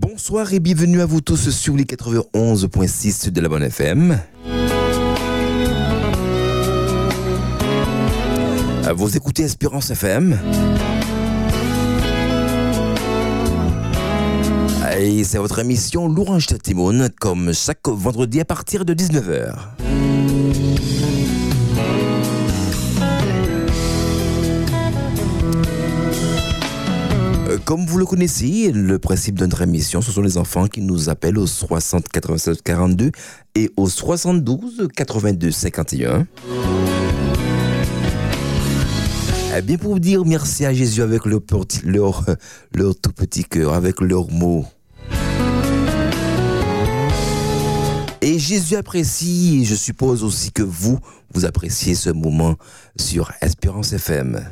Bonsoir et bienvenue à vous tous sur les 91.6 de la Bonne FM. Vous écoutez Espérance FM. Et c'est votre émission L'Orange Timon, comme chaque vendredi à partir de 19h. Comme vous le connaissez, le principe de notre émission, ce sont les enfants qui nous appellent au 60 87 42 et au 72 82 51. Eh bien, pour dire merci à Jésus avec leur, leur, leur tout petit cœur, avec leurs mots. Et Jésus apprécie, et je suppose aussi que vous, vous appréciez ce moment sur Espérance FM.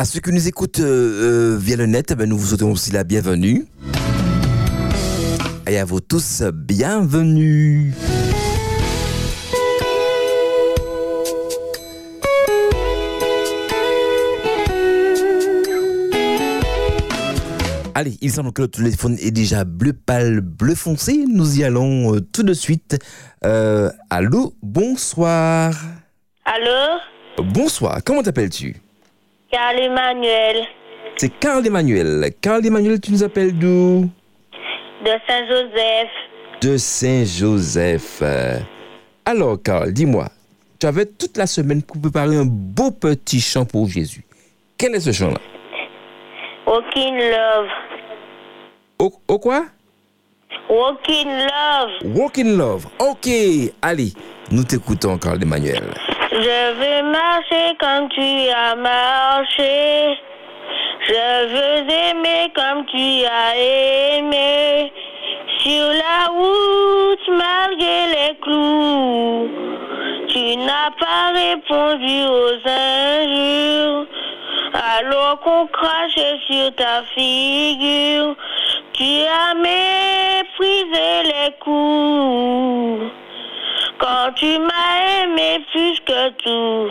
À ceux qui nous écoutent euh, euh, via le net, eh ben, nous vous souhaitons aussi la bienvenue. Et à vous tous, bienvenue. Allez, il semble que le téléphone est déjà bleu pâle, bleu foncé. Nous y allons euh, tout de suite. Euh, allô, bonsoir. Allô? Bonsoir, comment t'appelles-tu? Carl Emmanuel C'est Carl Emmanuel. Carl Emmanuel, tu nous appelles d'où? De Saint-Joseph. De Saint-Joseph. Alors, Carl, dis-moi, tu avais toute la semaine pour préparer un beau petit chant pour Jésus. Quel est ce chant-là? Walking Love. au, au quoi? Walking Love. Walk in Love. Ok, allez, nous t'écoutons, Carl Emmanuel. Je veux marcher comme tu as marché. Je veux aimer comme tu as aimé. Sur la route, malgré les clous. Tu n'as pas répondu aux injures. Alors qu'on crachait sur ta figure. Tu as méprisé les coups. Tu m'as aimé plus que tout.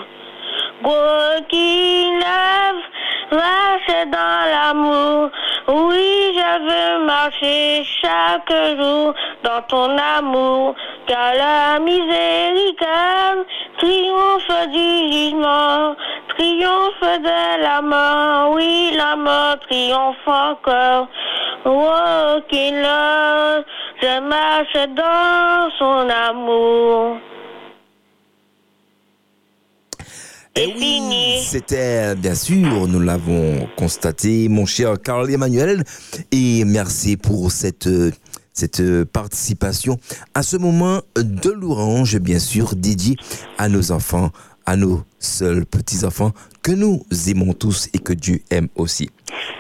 Walking love, marcher dans l'amour. Oui, je veux marcher chaque jour dans ton amour. Car la miséricorde triomphe du jugement, triomphe de la mort. Oui, la mort triomphe encore. Walking love, je marche dans son amour. Eh fini. c'était bien sûr, nous l'avons constaté, mon cher Carl Emmanuel, et merci pour cette cette participation à ce moment de l'orange, bien sûr, dédié à nos enfants, à nos seuls petits enfants que nous aimons tous et que Dieu aime aussi.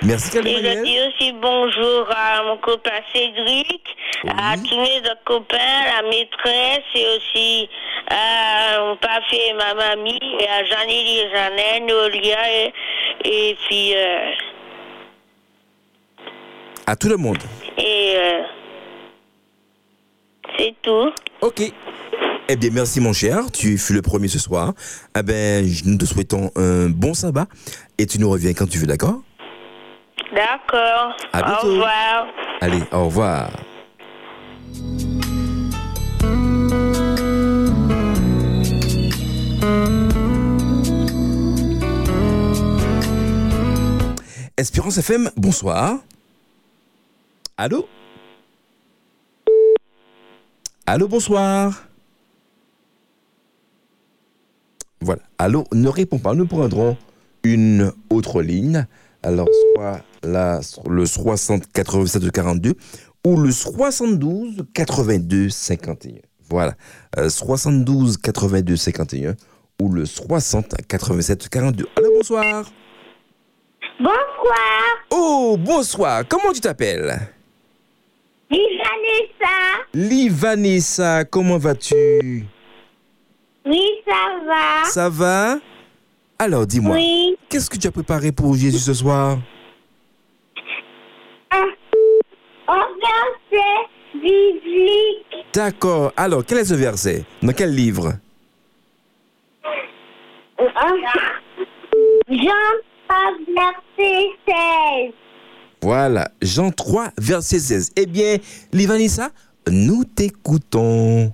Merci Et je dis aussi bonjour à mon copain Cédric, à tous mes autres copains, la maîtresse et aussi à mon papa et ma mamie, et à Jeannie et Jeannette, Nolia et, et puis euh, À tout le monde. et euh, c'est tout. Ok. Eh bien, merci mon cher, tu fus le premier ce soir. Eh ben, nous te souhaitons un bon sabbat et tu nous reviens quand tu veux, d'accord? D'accord. À Au revoir. Allez, au revoir. Espérance FM, bonsoir. Allô? Allô, bonsoir. Voilà. Allô, ne réponds pas. Nous prendrons une autre ligne. Alors, soit la, le 60 87 42 ou le 72 82 51. Voilà. Euh, 72 82 51 ou le 60 87 42. Allô, bonsoir. Bonsoir, Oh, bonsoir. Comment tu t'appelles? Vanessa. Livanessa, comment vas-tu? Oui, ça va. Ça va? Alors, dis-moi, Oui. qu'est-ce que tu as préparé pour Jésus ce soir? Un, un verset biblique. D'accord. Alors, quel est ce verset? Dans quel livre? Un, Jean 3, verset 16. Voilà, Jean 3, verset 16. Eh bien, Livanissa, nous t'écoutons.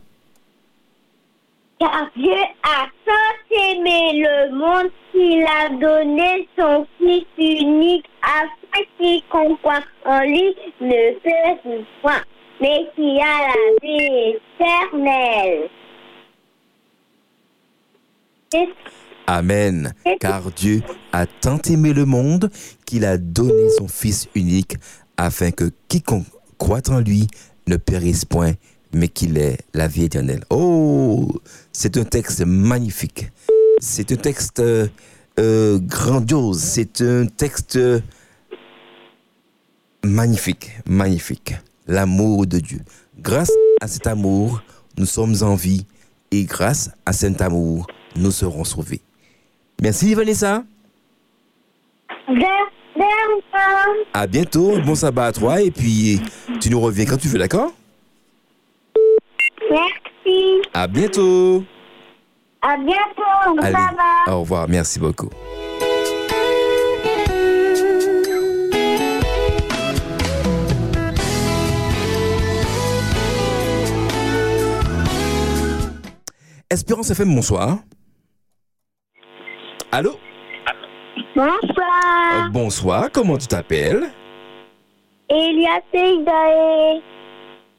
Car Dieu a tant aimé le monde qu'il a donné son Fils unique afin quiconque croit en lui ne périsse point, mais qui a la vie éternelle. Amen. Car Dieu a tant aimé le monde qu'il a donné son Fils unique afin que quiconque croit en lui ne périsse point, mais qu'il ait la vie éternelle. Oh, c'est un texte magnifique. C'est un texte euh, euh, grandiose. C'est un texte magnifique, magnifique. L'amour de Dieu. Grâce à cet amour, nous sommes en vie et grâce à cet amour, nous serons sauvés. Merci Vanessa. À bientôt. Bon sabbat à toi et puis tu nous reviens quand tu veux, d'accord? À bientôt. À bientôt. Allez, Ça va. au revoir. Merci beaucoup. Espérance FM, bonsoir. Allô? Bonsoir. Euh, Bonsoir, comment tu t'appelles? Elias Isaïe.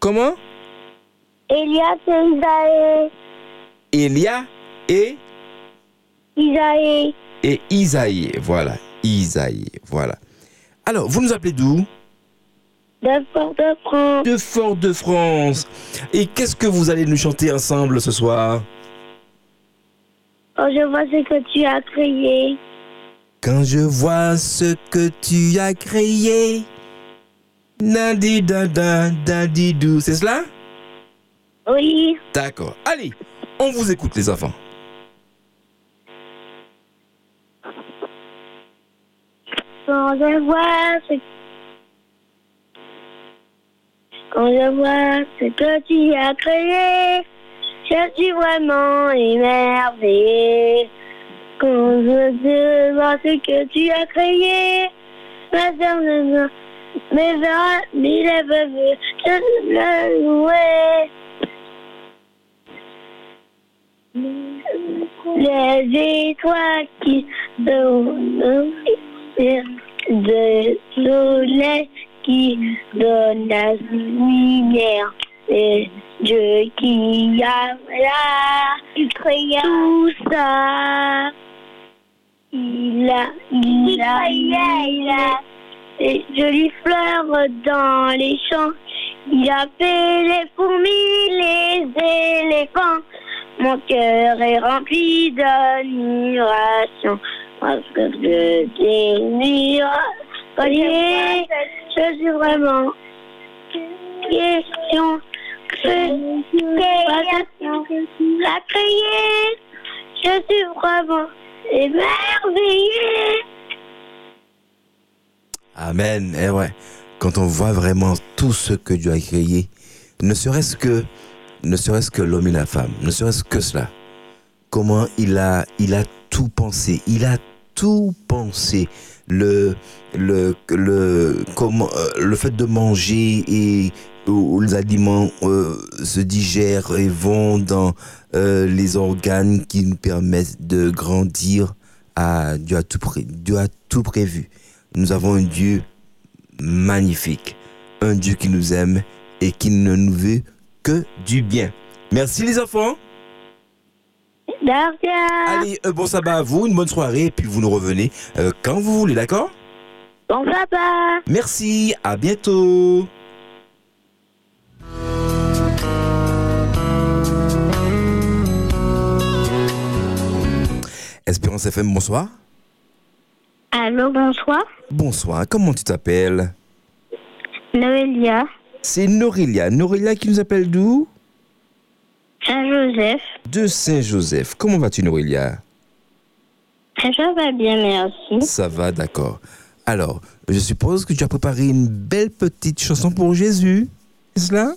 Comment? Elias et Isaïe. Elia et, Isaïe. et Isaïe. Voilà, Isaïe, voilà. Alors, vous nous appelez d'où? De Fort-de-France. De Fort-de-France. Et qu'est-ce que vous allez nous chanter ensemble ce soir? Quand je vois ce que tu as créé. Quand je vois ce que tu as créé. Nadi da da. C'est cela? Oui. D'accord. Allez, on vous écoute les enfants. Quand je vois ce Quand je vois ce que tu as créé, je suis vraiment émerveillée. Quand je vois ce que tu as créé, ma sœur ne me verra mille veut je le louer. Les étoiles qui donnent de soleil qui donne la lumière. Et Dieu qui a il créa tout ça. Il a, il a, il a, des jolies fleurs dans les champs. Il a fait les fourmis. Mon cœur est rempli d'admiration. Parce que je t'admire. Voyez, je suis vraiment question. La créé. Je suis vraiment émerveillée. Amen. Eh ouais. Quand on voit vraiment tout ce que Dieu a créé, ne serait-ce que, ne serait-ce que l'homme et la femme, ne serait-ce que cela. Comment il a, il a tout pensé. Il a tout pensé. Le, le, le, comment, euh, le fait de manger et où les aliments euh, se digèrent et vont dans euh, les organes qui nous permettent de grandir. Ah, Dieu a tout, Dieu a tout prévu. Nous avons un Dieu magnifique, un Dieu qui nous aime et qui ne nous veut que du bien. Merci les enfants. Rien. Allez, un bon sabbat à vous, une bonne soirée et puis vous nous revenez euh, quand vous voulez, d'accord? Bon papa. Merci, à bientôt. Espérance FM, bonsoir. Allô, bonsoir. Bonsoir, comment tu t'appelles? Noélia. C'est Norelia. Norelia qui nous appelle d'où Saint-Joseph. De Saint-Joseph. Comment vas-tu, Norelia? Ça va bien, merci. Ça va, d'accord. Alors, je suppose que tu as préparé une belle petite chanson pour Jésus. C'est cela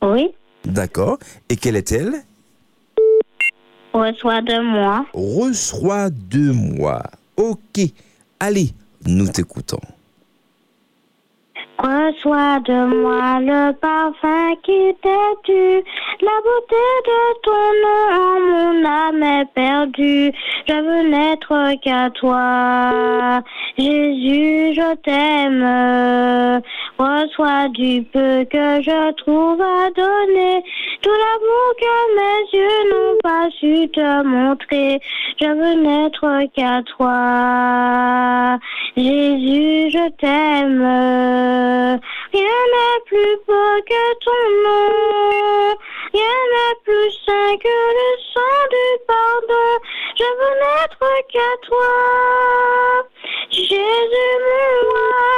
Oui. D'accord. Et quelle est-elle? Reçois de moi. Reçois de moi. Ok. Allez, nous t'écoutons. Reçois de moi le parfum qui t'est la beauté de ton nom, mon âme est perdue. Je veux n'être qu'à toi, Jésus, je t'aime. Reçois du peu que je trouve à donner, tout l'amour que mes yeux n'ont pas su te montrer. Je veux n'être qu'à toi, Jésus, je t'aime. Rien n'est plus beau que ton nom. Rien n'est plus saint que le sang du pardon. Je veux n'être qu'à toi. Jésus, moi.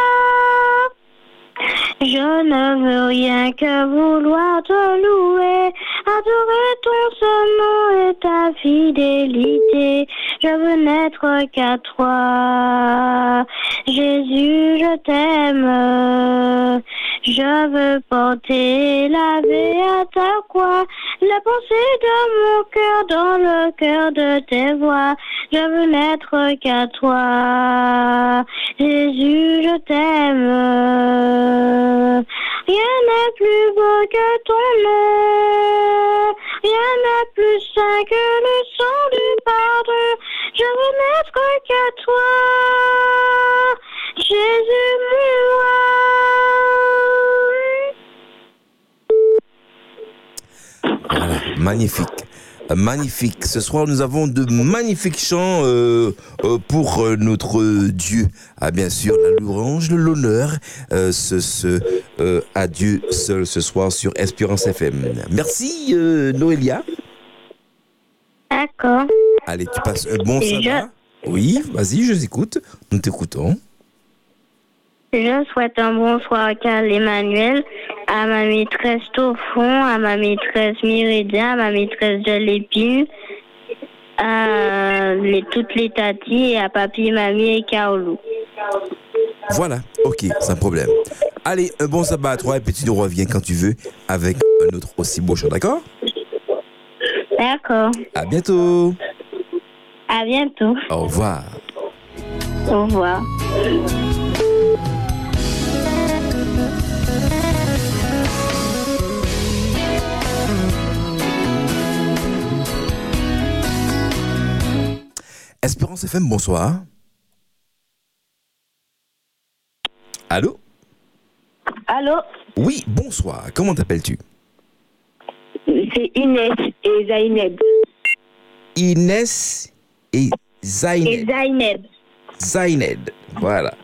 Je ne veux rien que vouloir te louer, adorer ton seul nom et ta fidélité. Je veux n'être qu'à toi. Jésus, je t'aime. Je veux porter la vie à ta croix, la pensée de mon cœur dans le cœur de tes voix. Je veux n'être qu'à toi. Jésus, je t'aime. Rien n'est plus beau que ton nom. Rien n'est plus saint que le sang du pardon. Je veux n'être qu'à toi. Jésus, moi. Voilà, magnifique. Magnifique. Ce soir, nous avons de magnifiques chants euh, euh, pour euh, notre Dieu. Ah, bien sûr, la louange, l'honneur, euh, ce, ce, euh, à Dieu seul ce soir sur Espérance FM. Merci, euh, Noélia. D'accord. Allez, tu passes un bon je- sabbat. Oui, vas-y, je t'écoute. Nous t'écoutons. Je souhaite un bonsoir à Carl Emmanuel, à ma maîtresse Taufon, à ma maîtresse Myridia, à ma maîtresse de l'épine, à les, toutes les tatis et à papy, mamie et Kaolou. Voilà, ok, sans problème. Allez, un bon sabbat à toi et puis tu nous reviens quand tu veux avec un autre aussi beau chant, d'accord? D'accord. À bientôt. À bientôt. Au revoir. Au revoir. Espérance FM, bonsoir. Allô? Allô, Oui, bonsoir. Comment t'appelles-tu? C'est Inès et Zaineb. Inès et Et Zained. Zaineb. Zained, voilà.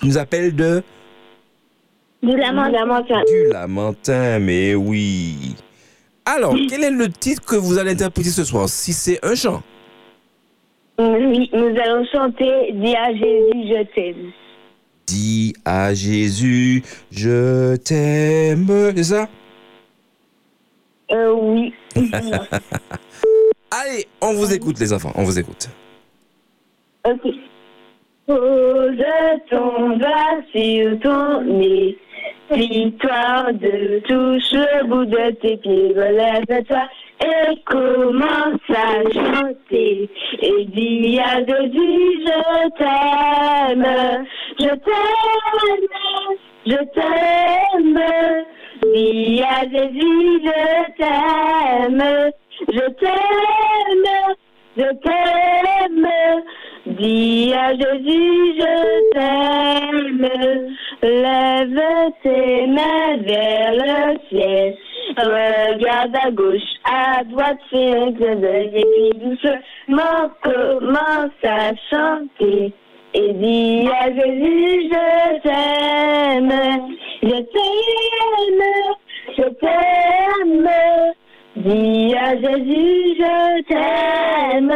Tu nous appelles de? De la montagne. du Lamentin, mais oui. Alors, quel est le titre que vous allez interpréter ce soir? Si c'est un chant. Oui, nous allons chanter Dis à Jésus, je t'aime. Dis à Jésus, je t'aime. C'est ça? Euh, oui. Allez, on vous écoute, les enfants, on vous écoute. ok. Pose ton doigt sur ton nez. Victoire de touche le bout de tes pieds. Relève-toi et commence à chanter. Et dis à Jésus, je t'aime. Je t'aime. Je t'aime. Dis à Jésus, je t'aime. Je t'aime. Je t'aime. Dis à Jésus, je t'aime. Lève tes mains vers le ciel. Regarde à gauche, à droite, fais un clin d'œil. Et puis doucement, commence à chanter. Et dis à Jésus, je t'aime. Je t'aime. Je t'aime. Dis à Jésus, je t'aime.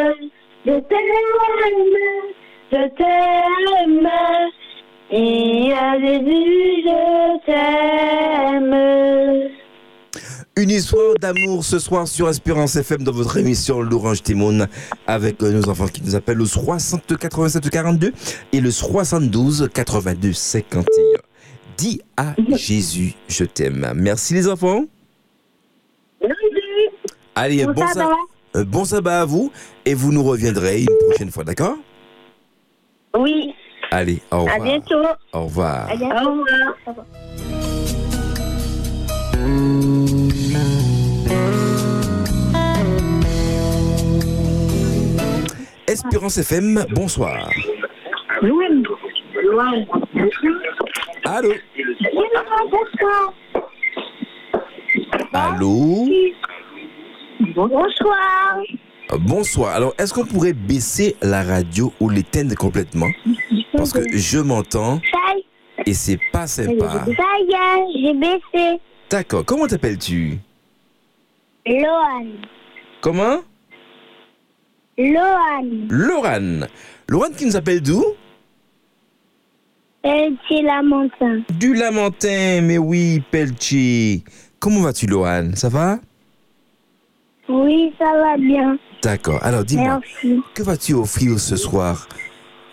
Je t'aime. Je t'aime. Dis à Jésus, je t'aime. Une histoire d'amour ce soir sur Espérance FM dans votre émission L'Orange Timon avec euh, nos enfants qui nous appellent au 60 87 42 et le 72 82 51. Dis à Jésus, je t'aime. Merci les enfants. Allez, Bon bon, sabbat. sa- euh, bon sabbat à vous et vous nous reviendrez une prochaine fois, d'accord? Oui. Allez, au revoir. À bientôt. Au revoir. À bientôt. Au revoir. Espérance FM, bonsoir. Allô Allô Bonsoir. Bonsoir. Alors, est-ce qu'on pourrait baisser la radio ou l'éteindre complètement? Parce que je m'entends et c'est pas sympa. ça y est, j'ai baissé. D'accord. Comment t'appelles-tu? Lohan. Comment? Lohan. Lorane. Lorane qui nous appelle d'où? Petit lamentin. Du Lamentin, mais oui, Pelchi. Comment vas-tu, Lorane Ça va? Oui, ça va bien. D'accord. Alors, dis-moi, que vas-tu offrir ce soir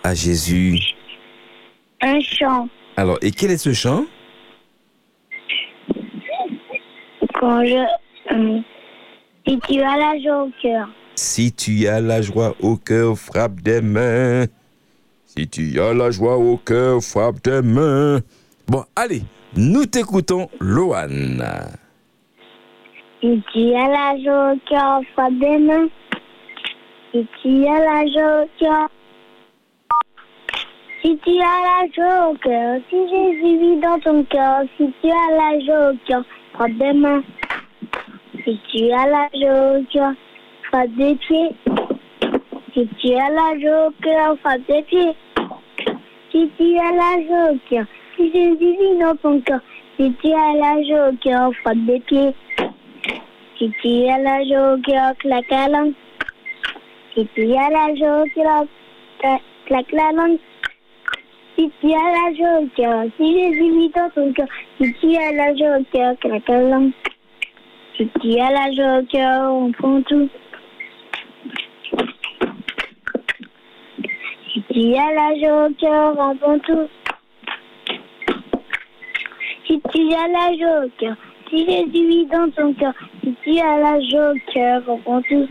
à Jésus? Un chant. Alors, et quel est ce chant? Quand je. euh, si tu as la joie au cœur. Si tu as la joie au cœur, frappe des mains. Si tu as la joie au cœur, frappe des mains. Bon, allez, nous t'écoutons, Loane. Si tu as la joie au cœur, frappe des mains. Si tu as la joie au cœur. Si tu as la joie au cœur, si Jésus vit dans ton cœur, si tu as la joie au cœur, frappe des mains. Si tu as la joie frappe des pieds. Si tu as la joie frappe des pieds. Si tu as la joie si Jésus vit dans ton cœur, si tu as la joie frappe des pieds. Si tu as la joie claque la langue. Si tu as la joie claque la langue. Si tu as la joie au cœur, si Jésus vit dans ton cœur, si tu as la joie au cœur, claque. Si tu as la joie au cœur, on prend tout. Si tu as la joie au cœur, on prend tout. Si tu as la joie au cœur, si Jésus vit dans ton cœur, si tu as la joie au cœur, on prend tout.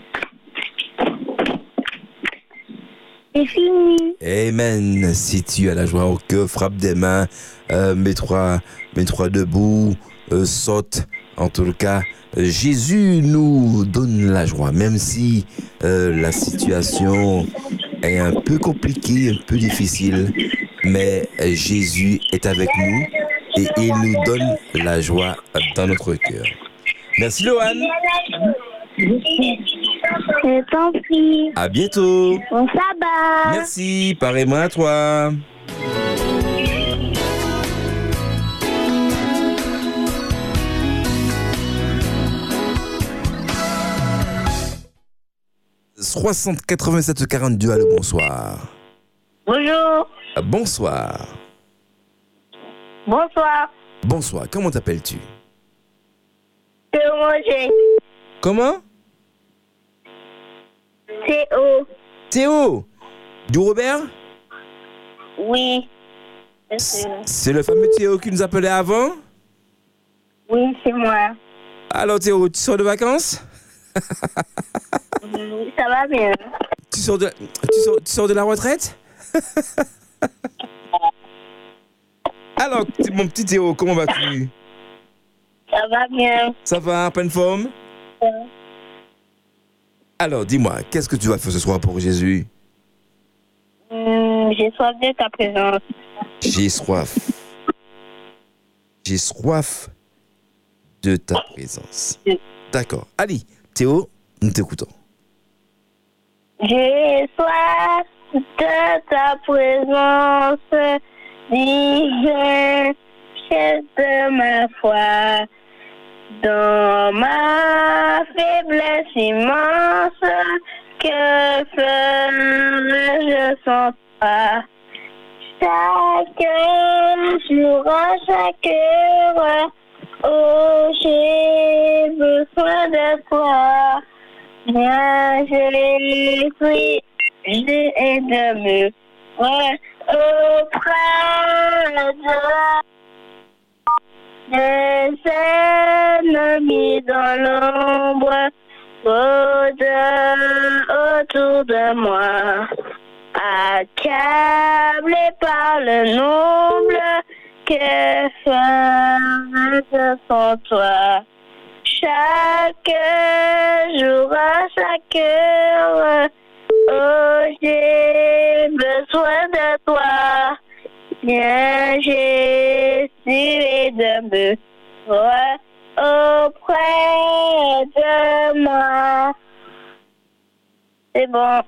C'est fini. Amen. Si tu as la joie au cœur, frappe des mains, euh, mets-toi mets-toi debout, euh, saute. En tout cas, euh, Jésus nous donne la joie, même si euh, la situation est un peu compliquée, un peu difficile. Mais euh, Jésus est avec nous et il nous donne la joie dans notre cœur. Merci, Lohan. Je t'en prie. À bientôt. Bon sabbat. Merci, pareillement à toi. « 60 87 42, allô, bonsoir. Bonjour. Ah, Bonsoir. Bonsoir. Bonsoir, comment t'appelles-tu? Comment? Théo. Théo Du Robert? Oui. C'est le fameux Théo qui nous appelait avant? Oui, c'est moi. Alors Théo, tu sors de vacances? Oui, Ça va bien. tu sors, de, tu, sors, tu sors de la retraite? Alors, mon petit Théo, comment vas-tu? Ça va bien. Ça va, en pleine forme? Alors, dis-moi, qu'est-ce que tu vas faire ce soir pour Jésus? Hum, J'ai soif de ta présence. J'ai soif. J'ai soif de ta présence. D'accord. Allez, Théo, nous t'écoutons. J'ai soif de ta présence, divin, chef de ma foi. Dans ma faiblesse immense, que ferais-je sans toi? Chaque jour, à chaque heure, oh, j'ai besoin de toi. Viens, j'ai pris, j'ai de me auprès de ennemis dans l'ombre, au-de- autour de moi. accablé par le nombre que faire sans toi. Chaque jour, à chaque heure, oh, j'ai besoin de toi. Viens, Jésus, et de me auprès de moi. C'est bon.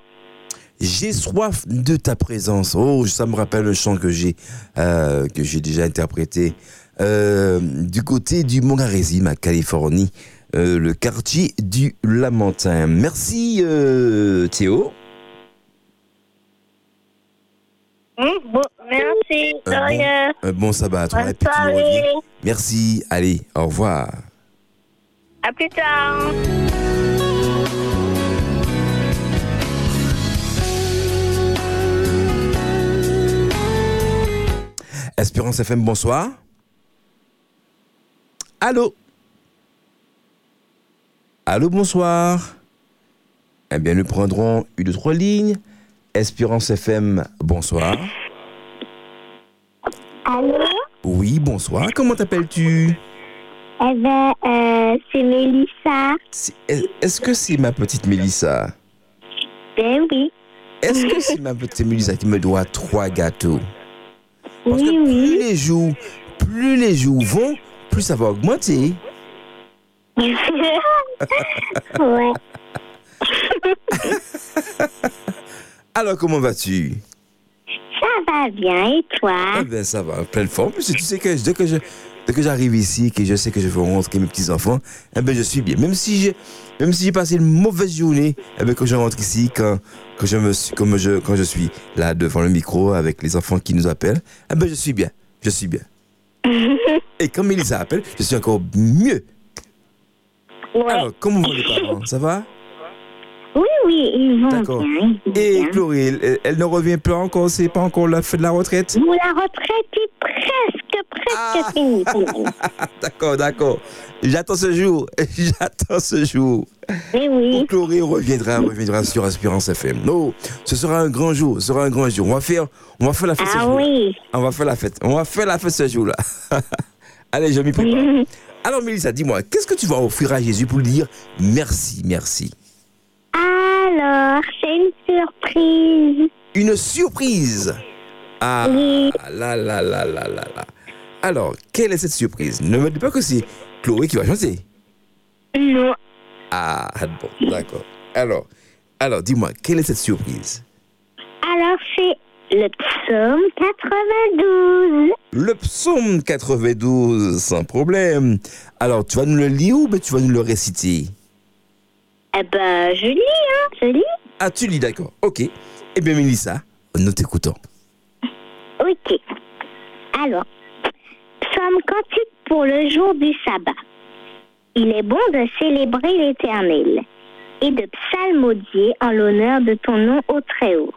J'ai soif de ta présence. Oh, ça me rappelle le chant que j'ai euh, que j'ai déjà interprété euh, du côté du Mongarésim à Californie, euh, le quartier du Lamentin. Merci Théo. Bon, merci, de Un bon, un bon sabbat à toi. Bonne soirée. Merci. Allez, au revoir. À plus tard. Espérance FM, bonsoir. Allô Allô, bonsoir. Eh bien, nous prendrons une ou trois lignes. Espérance FM, bonsoir. Allô? Oui, bonsoir. Comment t'appelles-tu Eh ben, euh, c'est Mélissa. C'est- Est-ce que c'est ma petite Mélissa Ben oui. Est-ce que c'est ma petite Mélissa qui me doit trois gâteaux Parce Oui, que plus oui. les jours, plus les jours vont, plus ça va augmenter. ouais. Alors, comment vas-tu? Va bien, et toi? Eh bien, ça va, en pleine forme. Tu sais que dès que je, dès que j'arrive ici, que je sais que je vais rencontrer mes petits-enfants, eh bien, je suis bien. Même si j'ai, même si j'ai passé une mauvaise journée, eh bien, quand je rentre ici, quand, quand je me suis, comme je, quand je suis là devant le micro avec les enfants qui nous appellent, eh bien, je suis bien. Je suis bien. Et quand Mélissa appelle, je suis encore mieux. Ouais. Alors, comment vont les parents? Ça va? Oui, oui, ils vont D'accord. bien. ils vont Et bien. Chloé, elle, elle ne revient pas encore, c'est pas encore la fin de la retraite? Bon, la retraite est presque, presque Ah. finie. D'accord, d'accord. J'attends ce jour. J'attends ce jour. Mais oui. Chloé reviendra, reviendra sur Espérance FM. Non, ce sera un grand jour, ce sera un grand jour. On va faire, on va faire la fête ce Ah jour. oui. On va faire la fête. On va faire la fête ce jour-là. Allez, je m'y prépare. Alors, Mélissa, dis-moi, qu'est-ce que tu vas offrir à Jésus pour lui dire merci, merci? Alors, c'est une surprise. Une surprise. Ah, Oui. là, là, là, là, là, là. Alors, quelle est cette surprise? Ne me dis pas que c'est Chloé qui va chanter. Non. Ah, bon, d'accord. Alors, alors, dis-moi, quelle est cette surprise? Alors, c'est le psaume 92. Le psaume 92, sans problème. Alors, tu vas nous le lire ou ben tu vas nous le réciter? Eh ben, je lis, hein, je lis. Ah, tu lis, d'accord. Ok. Eh bien, Mélissa, nous t'écoutons. Ok. Alors, psaume cantique pour le jour du sabbat. Il est bon de célébrer l'Éternel et de psalmodier en l'honneur de ton nom au Très-Haut.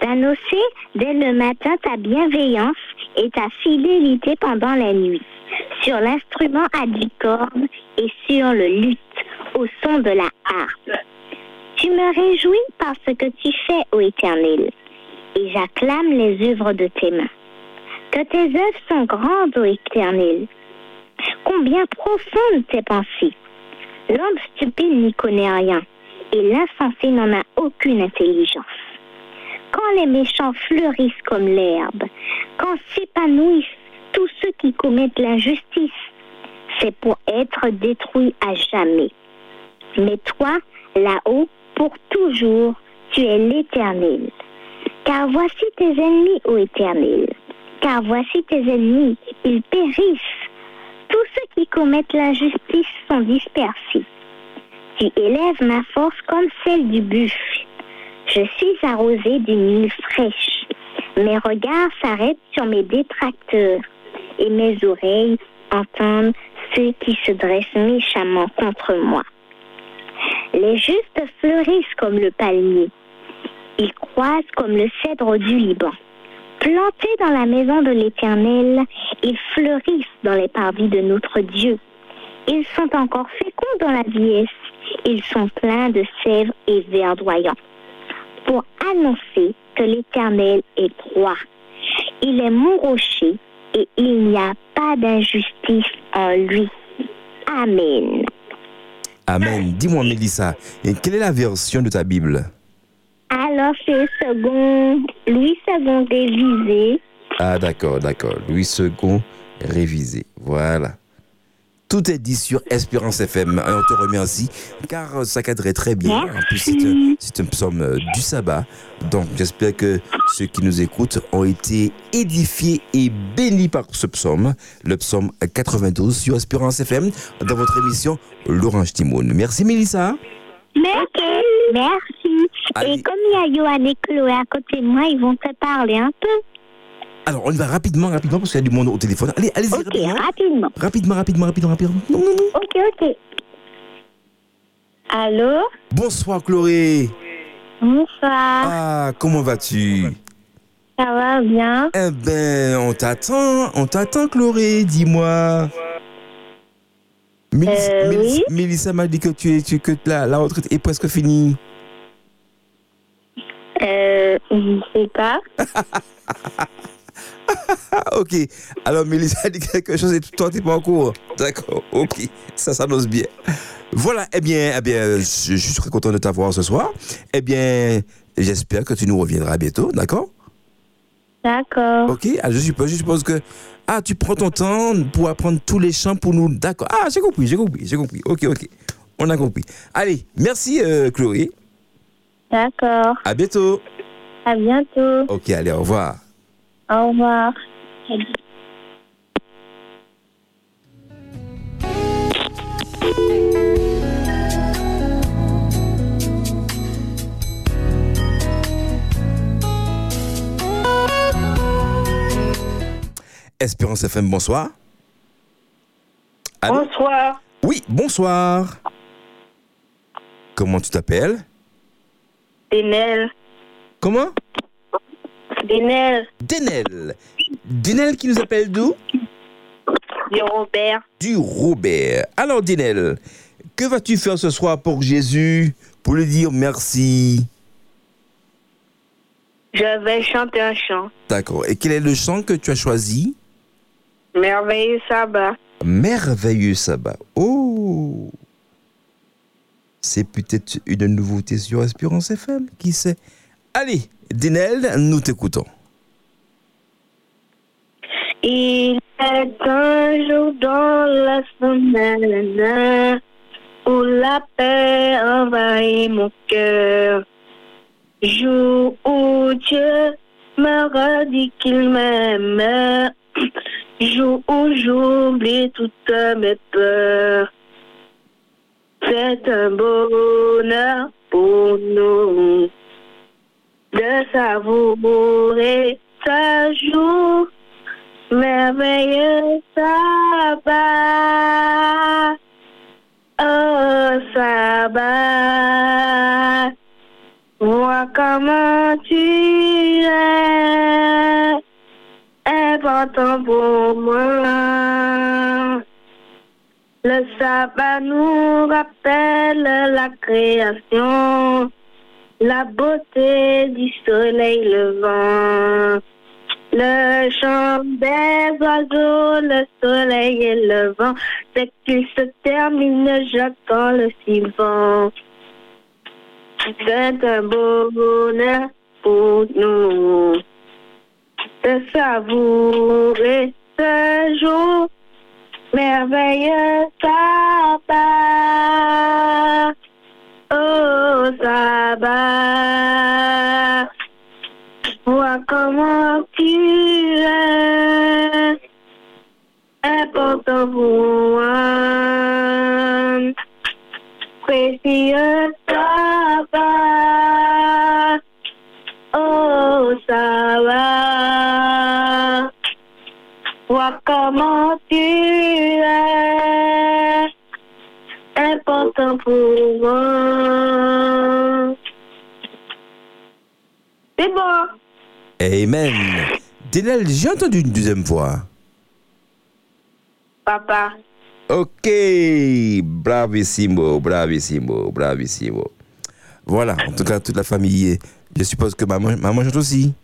D'annoncer dès le matin ta bienveillance et ta fidélité pendant la nuit, sur l'instrument à dix cordes et sur le luth au son de la harpe. Tu me réjouis par ce que tu fais, ô Éternel, et j'acclame les œuvres de tes mains. Que tes œuvres sont grandes, ô Éternel. Combien profondes tes pensées. L'homme stupide n'y connaît rien, et l'insensé n'en a aucune intelligence. Quand les méchants fleurissent comme l'herbe, quand s'épanouissent tous ceux qui commettent l'injustice, c'est pour être détruits à jamais. Mais toi, là-haut, pour toujours, tu es l'Éternel. Car voici tes ennemis, ô Éternel. Car voici tes ennemis, ils périssent. Tous ceux qui commettent l'injustice sont dispersés. Tu élèves ma force comme celle du buffle. Je suis arrosé d'une huile fraîche. Mes regards s'arrêtent sur mes détracteurs et mes oreilles entendent ceux qui se dressent méchamment contre moi. Les justes fleurissent comme le palmier. Ils croissent comme le cèdre du Liban. Plantés dans la maison de l'Éternel, ils fleurissent dans les parvis de notre Dieu. Ils sont encore féconds dans la vieillesse. Ils sont pleins de sève et verdoyants. pour annoncer que l'Éternel est droit. Il est mon rocher et il n'y a pas d'injustice en lui. Amen. Amen. Dis-moi, Mélissa, et quelle est la version de ta Bible? Alors, c'est second, Louis II révisé. Ah, d'accord, d'accord. Louis II, révisé. Voilà. Tout est dit sur Espérance FM. Et on te remercie car ça cadrait très bien. En plus, c'est un, psaume euh, du sabbat. Donc, j'espère que ceux qui nous écoutent ont été édifiés et bénis par ce psaume, le psaume 92 sur Espérance FM, dans votre émission L'Orange Timoun. Merci, Mélissa. Merci. Merci. Allez. Et comme il y a Johan et Chloé à côté de moi, ils vont te parler un peu. Alors, on y va rapidement, rapidement, parce qu'il y a du monde au téléphone. Allez, allez-y, Ok, rapidement. rapidement. Rapidement, rapidement, rapidement. Non, non, non. Ok, ok. Allô Bonsoir, Chloé. Bonsoir. Ah, comment vas-tu Ça va bien Eh ben, on t'attend, on t'attend, Chloé, dis-moi. Mélissa, Euh, Mélissa- oui. Mélissa m'a dit que, tu es, tu- que la, la retraite est presque finie. Euh, je sais pas. Ok. Alors, Mélissa a dit quelque chose et toi, t'es pas en cours. D'accord, ok. Ça s'annonce bien. Voilà, eh bien, eh bien, je, je suis très content de t'avoir ce soir. Eh bien, j'espère que tu nous reviendras bientôt, d'accord? D'accord. Ok, ah, je, suppose, je suppose que. Ah, tu prends ton temps pour apprendre tous les chants pour nous. D'accord. Ah, j'ai compris, j'ai compris, j'ai compris. Ok, ok. On a compris. Allez, merci euh, Chloé. D'accord. À bientôt. À bientôt. Ok, allez, au revoir. Au revoir. Espérance FM, bonsoir. Allô Bonsoir. Oui, bonsoir. Comment tu t'appelles? Denel. Comment? Denel. Denel. Denel qui nous appelle d'où? Du Robert. Du Robert. Alors, Denel, que vas-tu faire ce soir pour Jésus Pour lui dire merci? Je vais chanter un chant. D'accord. Et quel est le chant que tu as choisi? Merveilleux sabbat. Merveilleux sabbat. Oh C'est peut-être une nouveauté sur Espérance FM, qui sait? Allez, Denel, nous t'écoutons. Il est un jour dans la semaine où la paix envahit mon cœur. Jour où Dieu me redit qu'il m'aime. Jour où j'oublie toutes mes peurs. C'est un bonheur pour nous de savourer ce jour merveilleux sabbat. Oh sabbat, vois comment tu es important pour moi. Le sabbat nous rappelle la création, la beauté du soleil levant. Le chant des oiseaux, le soleil et le vent, dès qu'il se termine, j'attends le suivant. C'est un bonheur pour nous de savourer ce jour merveilleux sabbat. Vois comment tu es important pour moi. Précieux sabbat, oh sabbat, vois comment tu es important pour moi. C'est bon. Amen. J'ai entendu une deuxième fois. Papa. Ok, bravissimo, bravissimo, bravissimo. Voilà, en tout cas, toute la famille Je suppose que maman, maman chante aussi.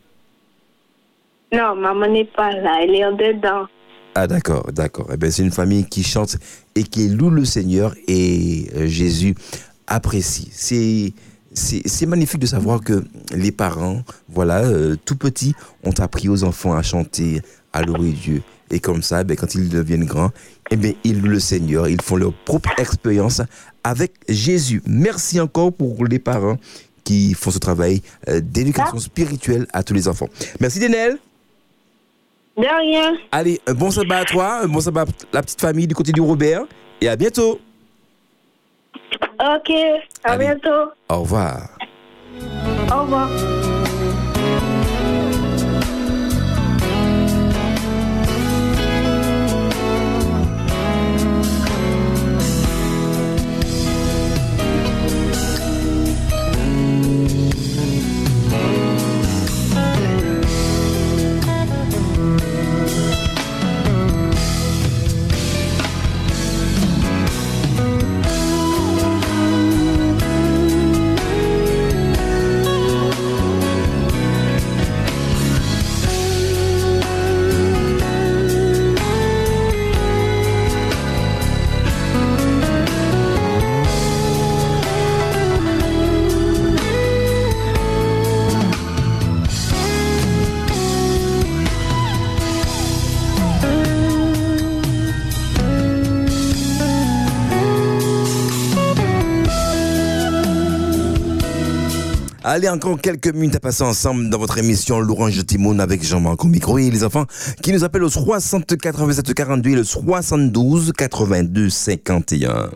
Non, maman n'est pas là, elle est en dedans. Ah d'accord, d'accord. Eh c'est une famille qui chante et qui loue le Seigneur et Jésus apprécie. C'est c'est magnifique de savoir que les parents, voilà, euh, tout petits, ont appris aux enfants à chanter, à louer Dieu. Et comme ça, ben, quand ils deviennent grands, eh ben, ils louent le Seigneur, ils font leur propre expérience avec Jésus. Merci encore pour les parents qui font ce travail euh, d'éducation spirituelle à tous les enfants. Merci Denel. De rien. Allez, un bon sabbat à toi, un bon sabbat à la petite famille du côté du Robert. Et à bientôt. Ok, à Allez. bientôt. Au revoir. Au revoir. Allez, encore quelques minutes à passer ensemble dans votre émission L'Orange Timon avec Jean-Marc au micro et les enfants qui nous appellent au 60 87 42 et le 72 82 51.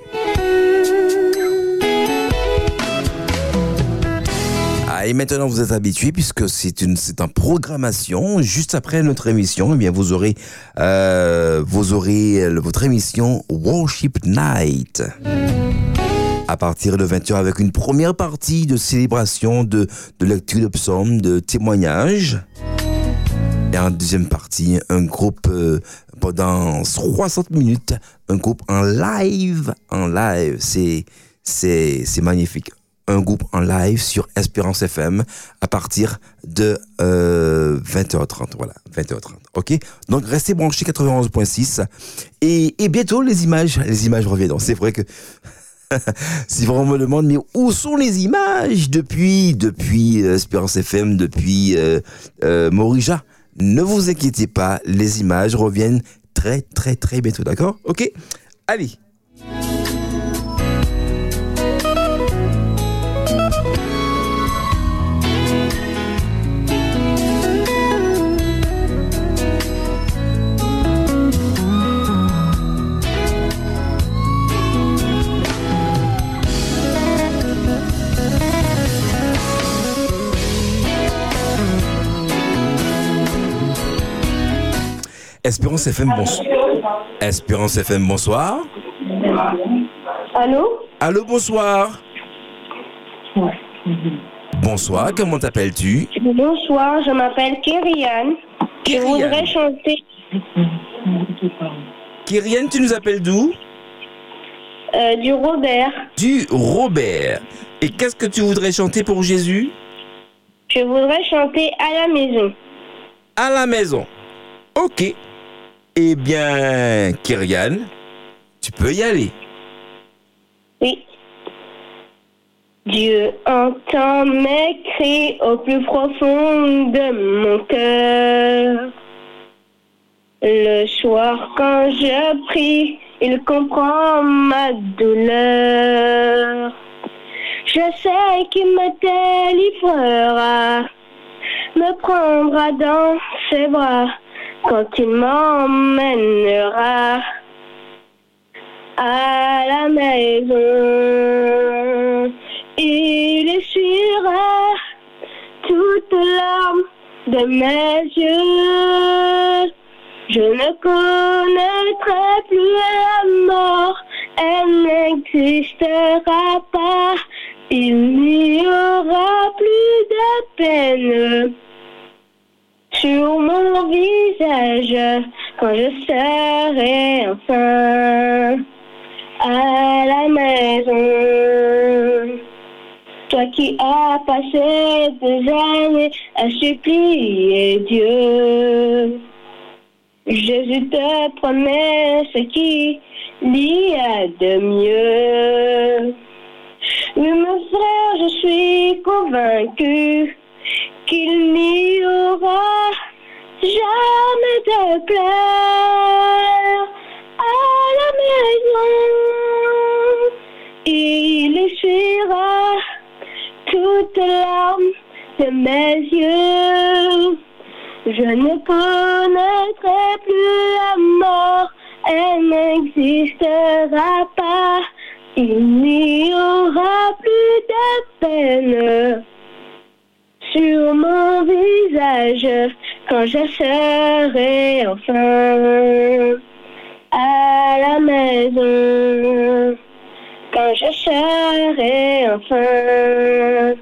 Ah, et maintenant, vous êtes habitués puisque c'est une, c'est en programmation. Juste après notre émission, eh bien, vous aurez, euh, vous aurez euh, votre émission Worship Night à partir de 20h avec une première partie de célébration, de, de lecture de psaumes, de témoignages. Et en deuxième partie, un groupe euh, pendant 60 minutes, un groupe en live, en live, c'est magnifique. Un groupe en live sur Espérance FM à partir de euh, 20h30, voilà, 20h30. OK? Donc restez branchés 91.6 et, et bientôt les images, les images reviendront. C'est vrai que si vraiment on me demande, mais où sont les images depuis, depuis euh, Espérance FM, depuis euh, euh, Morija Ne vous inquiétez pas, les images reviennent très, très, très bientôt, d'accord? Ok? Allez Espérance FM, bonsoir. Espérance FM, bonsoir. Allô? Allô, bonsoir. Bonsoir, comment t'appelles-tu? Bonsoir, je m'appelle Kyrian. Je voudrais chanter Kyrian, tu nous appelles d'où? Euh, du Robert. Du Robert. Et qu'est-ce que tu voudrais chanter pour Jésus? Je voudrais chanter à la maison. À la maison. Ok. Eh bien, Kyrian, tu peux y aller. Oui. Dieu entend mes cris au plus profond de mon cœur. Le soir quand je prie, il comprend ma douleur. Je sais qu'il me délivrera, me prendra dans ses bras quand il m'emmènera à la maison. Il essuiera toutes larmes de mes yeux. Je ne connaîtrai plus la mort, elle n'existera pas. Il n'y aura plus de peine sur mon visage quand je serai enfin à la maison. Toi qui a passé des années à supplier Dieu. Jésus te promet ce qu'il y a de mieux. Oui, mon frère, je suis convaincu qu'il n'y aura jamais de pleurs à la maison. Il essuiera toutes larmes de mes yeux. Je ne connaîtrai plus la mort, elle n'existera pas. Il n'y aura plus de peine sur mon visage quand je serai enfin à la maison. Quand je serai enfin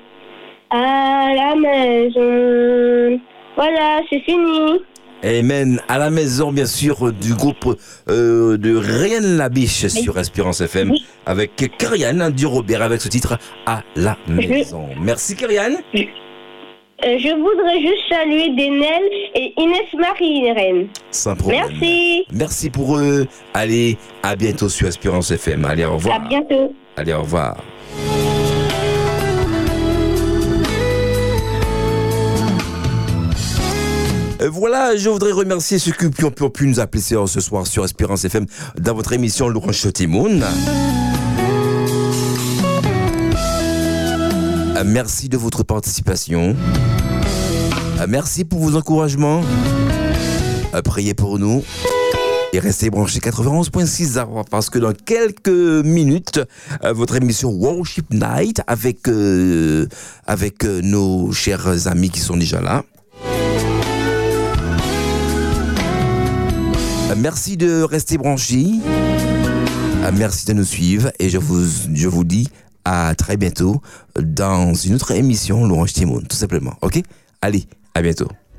à la maison. Voilà, c'est fini. Amen. À la maison, bien sûr, du groupe euh, de Rien Labiche sur Espérance FM avec Karianne du Robert avec ce titre À la maison. Merci Karianne. Euh, je voudrais juste saluer Denel et Inès Marie Rennes. Sans problème. Merci. Merci pour eux. Allez, à bientôt sur Espérance FM. Allez, au revoir. À bientôt. Allez, au revoir. Euh, Voilà, je voudrais remercier ceux qui ont pu, nous appeler ce soir sur Espérance FM dans votre émission Laurent Timoun. Merci de votre participation. Euh, Merci pour vos encouragements. Euh, Priez pour nous. Et restez branchés 91.6 Arrois, parce que dans quelques minutes, votre émission Worship Night avec, euh, euh, nos chers amis qui sont déjà là. Merci de rester branchés. Merci de nous suivre et je vous dis à très bientôt dans une autre émission Laurent Timon, tout simplement. Ok? Allez, à bientôt.